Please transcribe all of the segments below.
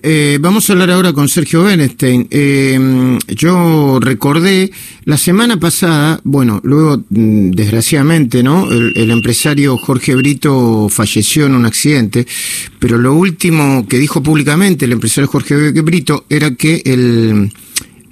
Eh, vamos a hablar ahora con Sergio Bernstein. Eh, yo recordé la semana pasada, bueno, luego mm, desgraciadamente, ¿no? El, empresario Jorge Brito falleció en un accidente, pero lo último que dijo públicamente el empresario Jorge Brito era que el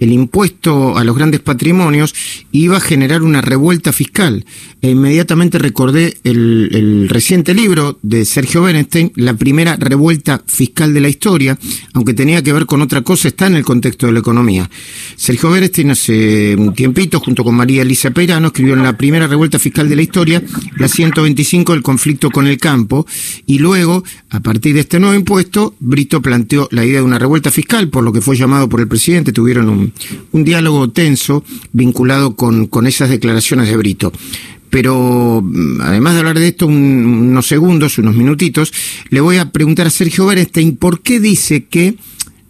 el impuesto a los grandes patrimonios iba a generar una revuelta fiscal. E inmediatamente recordé el, reciente libro de Sergio Bernstein, La primera revuelta fiscal de la historia, aunque tenía que ver con otra cosa, está en el contexto de la economía. Sergio Bernstein hace un tiempito, junto con María Elisa Peirano, escribió en La primera revuelta fiscal de la historia, la 125, el conflicto con el campo, y luego, a partir de este nuevo impuesto, Brito planteó la idea de una revuelta fiscal, por lo que fue llamado por el presidente, tuvieron un un, diálogo tenso vinculado con, con esas declaraciones de Brito pero mm, además de hablar de esto unos segundos, unos minutitos, le voy a preguntar a Sergio Bernstein por qué dice que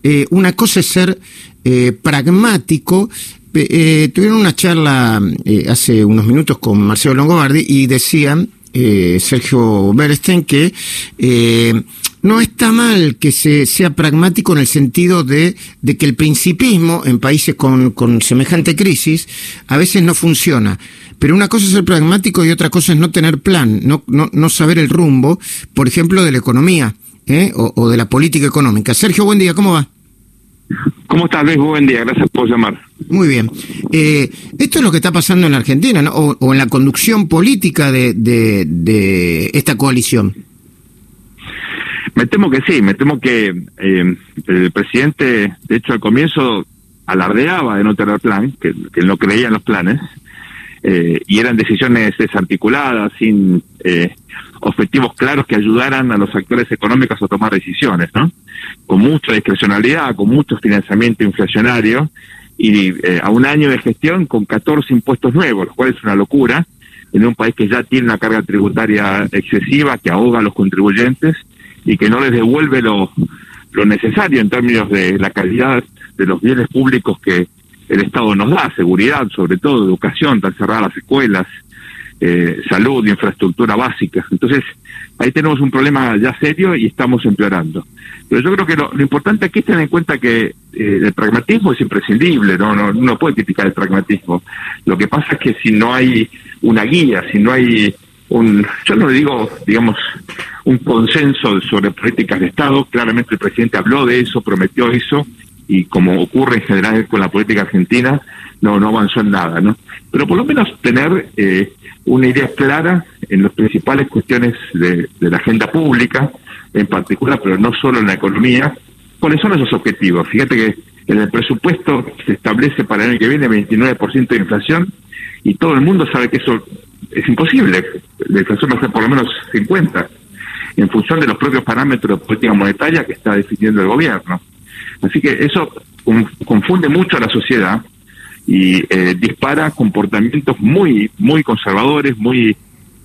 eh, una cosa es ser eh, pragmático. Eh, tuvieron una charla hace unos minutos con Marcelo Longobardi y decían Sergio Bernstein que no está mal que se sea pragmático en el sentido de, de que el principismo en países con, con, semejante crisis a veces no funciona. Pero una cosa es ser pragmático y otra cosa es no tener plan, no, no, no saber el rumbo, por ejemplo, de la economía ¿eh? o, de la política económica. Sergio, buen día, ¿cómo va? ¿Cómo estás, Luis? Buen día, gracias por llamar. Muy bien. Eh, esto es lo que está pasando en Argentina, ¿no? o, o, en la conducción política de, de, de esta coalición. Me temo que sí, me temo que eh, el presidente, de hecho, al comienzo alardeaba de no tener plan, que, no creía en los planes, eh, y eran decisiones desarticuladas, sin eh, objetivos claros que ayudaran a los actores económicos a tomar decisiones, ¿no? Con mucha discrecionalidad, con mucho financiamiento inflacionario, y eh, a un año de gestión con 14 impuestos nuevos, lo cual es una locura, en un país que ya tiene una carga tributaria excesiva, que ahoga a los contribuyentes, y que no les devuelve lo, lo necesario en términos de la calidad de los bienes públicos que el Estado nos da, seguridad, sobre todo educación, tan cerradas las escuelas, eh, salud, infraestructura básica. Entonces, ahí tenemos un problema ya serio y estamos empeorando. Pero yo creo que lo, importante aquí es tener en cuenta que eh, el pragmatismo es imprescindible, ¿no? No, no puede criticar el pragmatismo. Lo que pasa es que si no hay una guía, si no hay un, yo no digo, digamos, un consenso sobre políticas de Estado. Claramente el presidente habló de eso, prometió eso, y como ocurre en general con la política argentina, no, no avanzó en nada, ¿no? Pero por lo menos tener eh, una idea clara en las principales cuestiones de, la agenda pública, en particular, pero no solo en la economía, cuáles son esos objetivos. Fíjate que en el presupuesto se establece para el año que viene 29% de inflación y todo el mundo sabe que eso es imposible. La inflación va a ser por lo menos 50 en función de los propios parámetros de política monetaria que está definiendo el gobierno. Así que eso confunde mucho a la sociedad y eh, dispara comportamientos muy, muy conservadores, muy,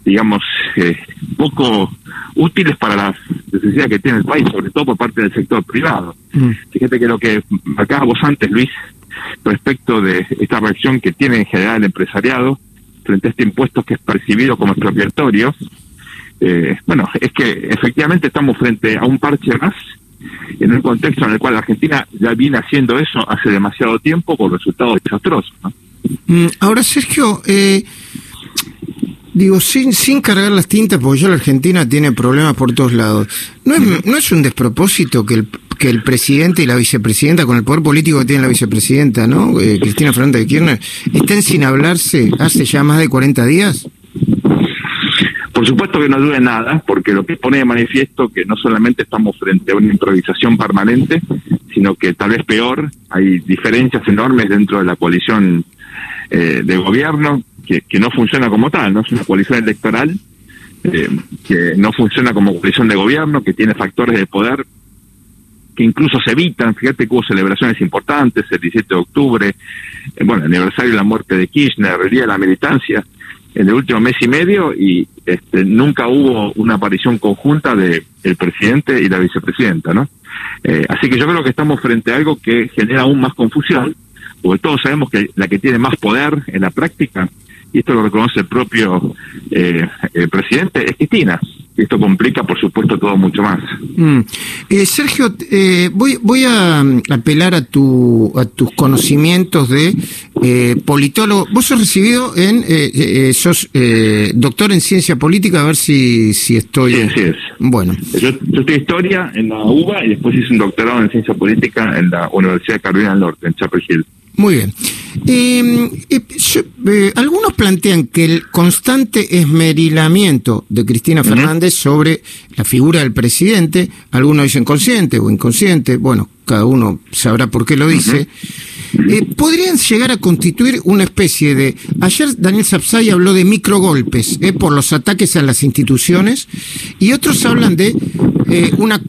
digamos, eh, poco útiles para las necesidades que tiene el país, sobre todo por parte del sector privado. Mm. Fíjate que lo que vos antes, Luis, respecto de esta reacción que tiene en general el empresariado frente a este impuesto que es percibido como expropiatorio, eh, bueno, es que efectivamente estamos frente a un parche más en un contexto en el cual la Argentina ya viene haciendo eso hace demasiado tiempo con resultados desastrosos. Mm, ahora, Sergio, eh, digo, sin, sin cargar las tintas, porque ya la Argentina tiene problemas por todos lados, ¿no es, ¿no es un despropósito que el, que el presidente y la vicepresidenta, con el poder político que tiene la vicepresidenta, ¿no? Eh, Cristina Fernández de Kirchner, estén sin hablarse hace ya más de 40 días? Por supuesto que no duele nada, porque lo que pone de manifiesto que no solamente estamos frente a una improvisación permanente, sino que tal vez peor, hay diferencias enormes dentro de la coalición eh, de gobierno que, que, no funciona como tal, no es una coalición electoral eh, que no funciona como coalición de gobierno, que tiene factores de poder que incluso se evitan, fíjate que hubo celebraciones importantes, el 17 de octubre, eh, bueno, el aniversario de la muerte de Kirchner, el Día de la Militancia, en el último mes y medio y este, nunca hubo una aparición conjunta de el presidente y la vicepresidenta, ¿no? Eh, así que yo creo que estamos frente a algo que genera aún más confusión, porque todos sabemos que la que tiene más poder en la práctica, y esto lo reconoce el propio eh, el presidente, es Cristina. Esto complica, por supuesto, todo mucho más. Mm. Eh, Sergio, eh, voy, voy a mm, apelar a, tu, a tus conocimientos de eh, politólogo. Vos sos recibido en, eh, sos doctor en ciencia política, a ver si, si estoy... Sí, así es. Bueno. Yo, yo estoy historia en la UBA y después hice un doctorado en ciencia política en la Universidad de Carolina del Norte, en Chapel Hill. Muy bien. Eh, eh, algunos plantean que el constante esmerilamiento de Cristina Fernández sobre la figura del presidente, algunos dicen consciente o inconsciente, bueno, cada uno sabrá por qué lo dice, eh, podrían llegar a constituir una especie de... Ayer Daniel Sapsay habló de microgolpes eh, por los ataques a las instituciones y otros hablan de eh, una,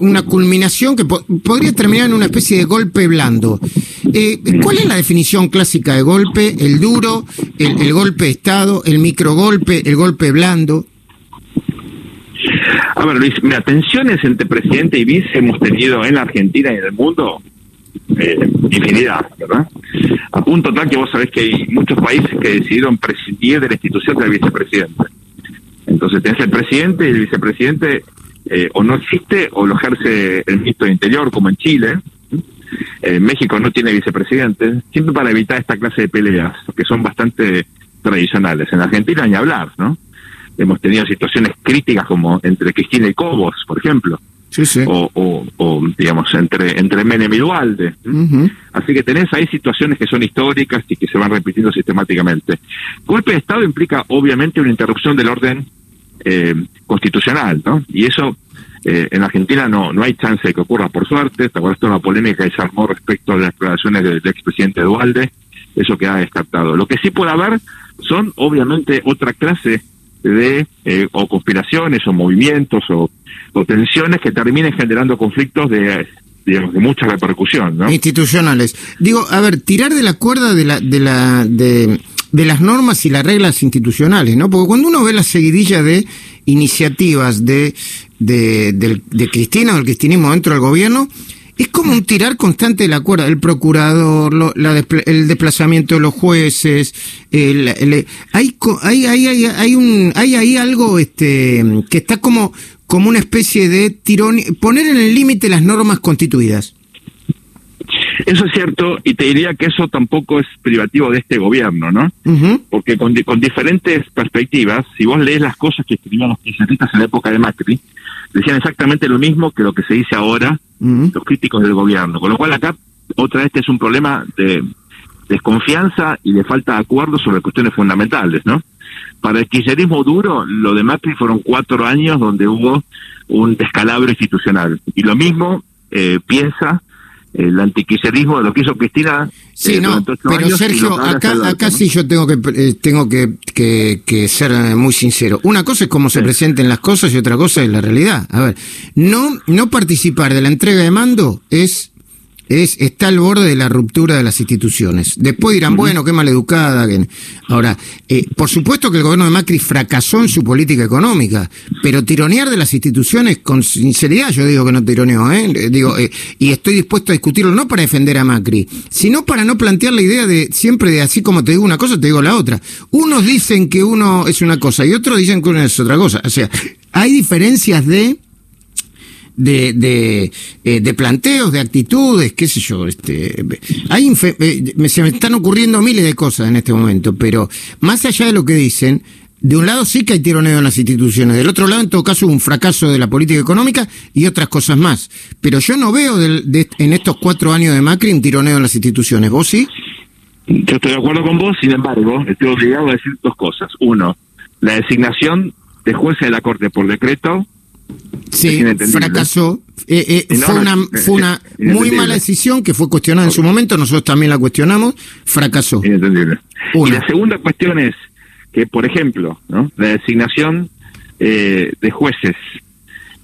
una culminación que podría terminar en una especie de golpe blando. Eh, ¿Cuál es la definición clásica de golpe? ¿El duro, el, el golpe de Estado, el microgolpe, el golpe blando? A ver, Luis, mira, tensiones entre presidente y vice hemos tenido en la Argentina y en el mundo eh, infinidad, ¿verdad? A punto tal que vos sabés que hay muchos países que decidieron prescindir de la institución del vicepresidente. Entonces tenés el presidente y el vicepresidente eh, o no existe o lo ejerce el ministro de Interior, como en Chile. Eh, México no tiene vicepresidente, siempre para evitar esta clase de peleas, que son bastante tradicionales. En Argentina ni hablar, ¿no? Hemos tenido situaciones críticas como entre Cristina y Cobos, por ejemplo. Sí, sí. O, o, digamos, entre, entre Menem y Dualde. Así que tenés ahí situaciones que son históricas y que se van repitiendo sistemáticamente. Golpe de Estado implica, obviamente, una interrupción del orden eh, constitucional, ¿no? Y eso eh, en Argentina no no hay chance de que ocurra, por suerte. ¿Te acuerdas de una polémica que se armó respecto a las declaraciones del, expresidente Dualde? Eso queda descartado. Lo que sí puede haber son, obviamente, otra clase de eh, o conspiraciones o movimientos o, o, tensiones que terminen generando conflictos de digamos de mucha repercusión institucionales digo a ver tirar de la cuerda de la de la de de las normas y las reglas institucionales, ¿no? Porque cuando uno ve la seguidilla de iniciativas de, de, de, Cristina o del cristinismo dentro del gobierno, es como un tirar constante de la cuerda. El procurador, el desplazamiento de los jueces, el, hay, hay, hay, hay, un, hay ahí algo este, que está como, como una especie de tirón, poner en el límite las normas constituidas. Eso es cierto, y te diría que eso tampoco es privativo de este gobierno, ¿no? Porque con, con, diferentes perspectivas, si vos lees las cosas que escribían los kirchneristas en la época de Macri, decían exactamente lo mismo que lo que se dice ahora los críticos del gobierno. Con lo cual acá, otra vez, es un problema de desconfianza y de falta de acuerdo sobre cuestiones fundamentales, ¿no? Para el kirchnerismo duro, lo de Macri fueron cuatro años donde hubo un descalabro institucional. Y lo mismo eh, piensa el antiquiserismo de lo que hizo Cristina. Sí, eh, no, pero Sergio, acá, acá sí yo tengo que eh, tengo que, que, ser muy sincero. Una cosa es cómo se presenten las cosas y otra cosa es la realidad. A ver, no, no participar de la entrega de mando es es, está al borde de la ruptura de las instituciones. Después dirán, bueno, qué maleducada. Ahora, eh, por supuesto que el gobierno de Macri fracasó en su política económica, pero tironear de las instituciones, con sinceridad, yo digo que no tironeo, ¿eh? Digo, eh, y estoy dispuesto a discutirlo no para defender a Macri, sino para no plantear la idea de siempre de así como te digo una cosa, te digo la otra. Unos dicen que uno es una cosa y otros dicen que uno es otra cosa. O sea, hay diferencias de de, de, eh, de, planteos, de actitudes, qué sé yo. Este, hay eh, se me están ocurriendo miles de cosas en este momento, pero más allá de lo que dicen, de un lado sí que hay tironeo en las instituciones, del otro lado en todo caso un fracaso de la política económica y otras cosas más. Pero yo no veo de, en estos cuatro años de Macri un tironeo en las instituciones. ¿Vos sí? Yo estoy de acuerdo con vos, sin embargo, estoy obligado a decir dos cosas. Uno, la designación de jueces de la Corte por decreto Sí, fracasó. Eh, eh, fue una, fue una muy mala decisión que fue cuestionada en su momento, nosotros también la cuestionamos, fracasó. Inentendible. Y la segunda cuestión es que, por ejemplo, ¿no? la designación eh, de jueces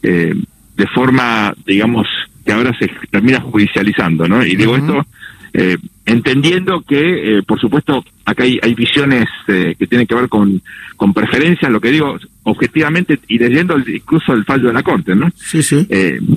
de forma, digamos, que ahora se termina judicializando, ¿no? Y digo esto eh, entendiendo que, eh, por supuesto, acá hay, hay visiones eh, que tienen que ver con, con preferencias, lo que digo objetivamente y leyendo incluso el fallo de la Corte, ¿no? Sí, sí.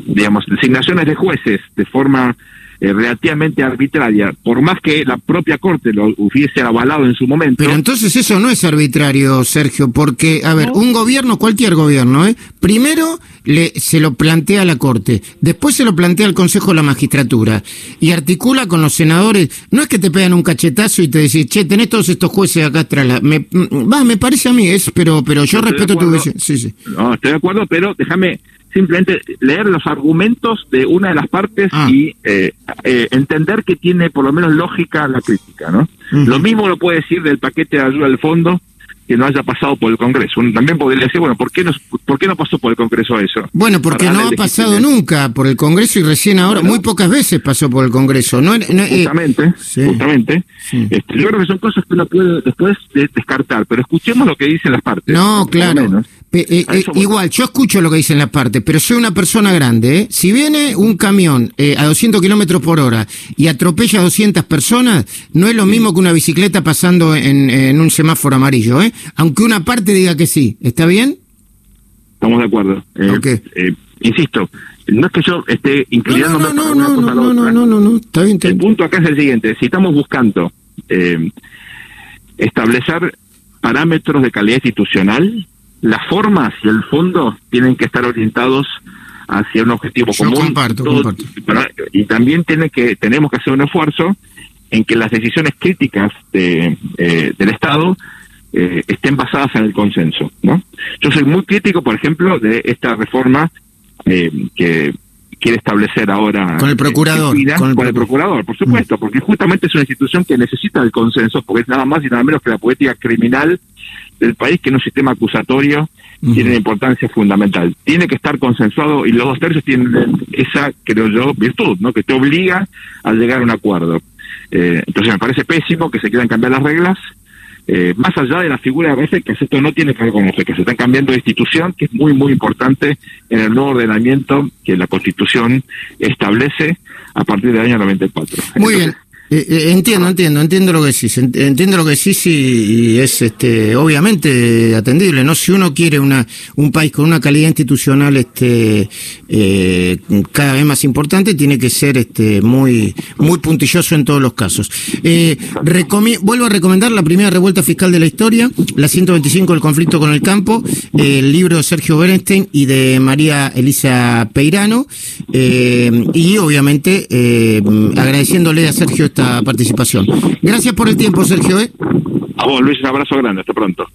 digamos, designaciones de jueces de forma eh, relativamente arbitraria, por más que la propia Corte lo hubiese avalado en su momento. Pero entonces eso no es arbitrario, Sergio, porque, a ver, un gobierno, cualquier gobierno, ¿eh? primero le, se lo plantea a la Corte, después se lo plantea al Consejo de la Magistratura y articula con los senadores. No es que te pegan un cachetazo y te decís, che, tenés todos estos jueces acá atrás. Me, mm, va, me parece a mí, es, pero, pero yo respeto tu visión. Sí, sí. No, estoy de acuerdo, pero déjame simplemente leer los argumentos de una de las partes ah. y eh, eh, entender que tiene por lo menos lógica la crítica, ¿no? Lo mismo lo puede decir del paquete de ayuda del fondo que no haya pasado por el Congreso. también podría decir, bueno, ¿por qué no, por qué no pasó por el Congreso eso? Bueno, porque no ha pasado nunca por el Congreso y recién ahora, muy pocas veces pasó por el Congreso. No, eh, justamente, justamente. Este, yo creo que son cosas que uno puede después descartar, pero escuchemos lo que dicen las partes. No, claro. Eh, eh, igual, yo escucho lo que dicen las partes, pero soy una persona grande. ¿eh? Si viene un camión a 200 kilómetros por hora y atropella a 200 personas, no es lo mismo que una bicicleta pasando en, un semáforo amarillo, ¿eh? aunque una parte diga que sí. ¿Está bien? Estamos de acuerdo. insisto, no es que yo esté inclinándome no, no, no, no, no, no, no, no, no, está bien. El punto acá es el siguiente: si estamos buscando establecer parámetros de calidad institucional, las formas y el fondo tienen que estar orientados hacia un objetivo común. Comparto, comparto. Y también tiene que tenemos que hacer un esfuerzo en que las decisiones críticas de, eh, del Estado eh, estén basadas en el consenso. ¿no? Yo soy muy crítico, por ejemplo, de esta reforma eh, que quiere establecer ahora con el procurador con, el, procurador por supuesto mm. porque justamente es una institución que necesita el consenso porque es nada más y nada menos que la política criminal del país que en un sistema acusatorio tiene una importancia fundamental. Tiene que estar consensuado y los dos tercios tienen esa, creo yo, virtud, ¿no? Que te obliga a llegar a un acuerdo. Eh, entonces me parece pésimo que se quieran cambiar las reglas. Eh, más allá de la figura de veces que esto no tiene que ver con que se están cambiando de institución, que es muy, muy importante en el nuevo ordenamiento que la Constitución establece a partir del año 94. Muy bien. Eh, eh, entiendo, entiendo, entiendo lo que decís, entiendo lo que decís y, es este obviamente atendible, ¿no? Si uno quiere una un país con una calidad institucional este eh, cada vez más importante, tiene que ser este muy muy puntilloso en todos los casos. vuelvo a recomendar la primera revuelta fiscal de la historia, la 125 del conflicto con el campo, el libro de Sergio Berenstein y de María Elisa Peirano, y obviamente agradeciéndole a Sergio participación. Gracias por el tiempo, Sergio. ¿eh? A vos, Luis, un abrazo grande. Hasta pronto.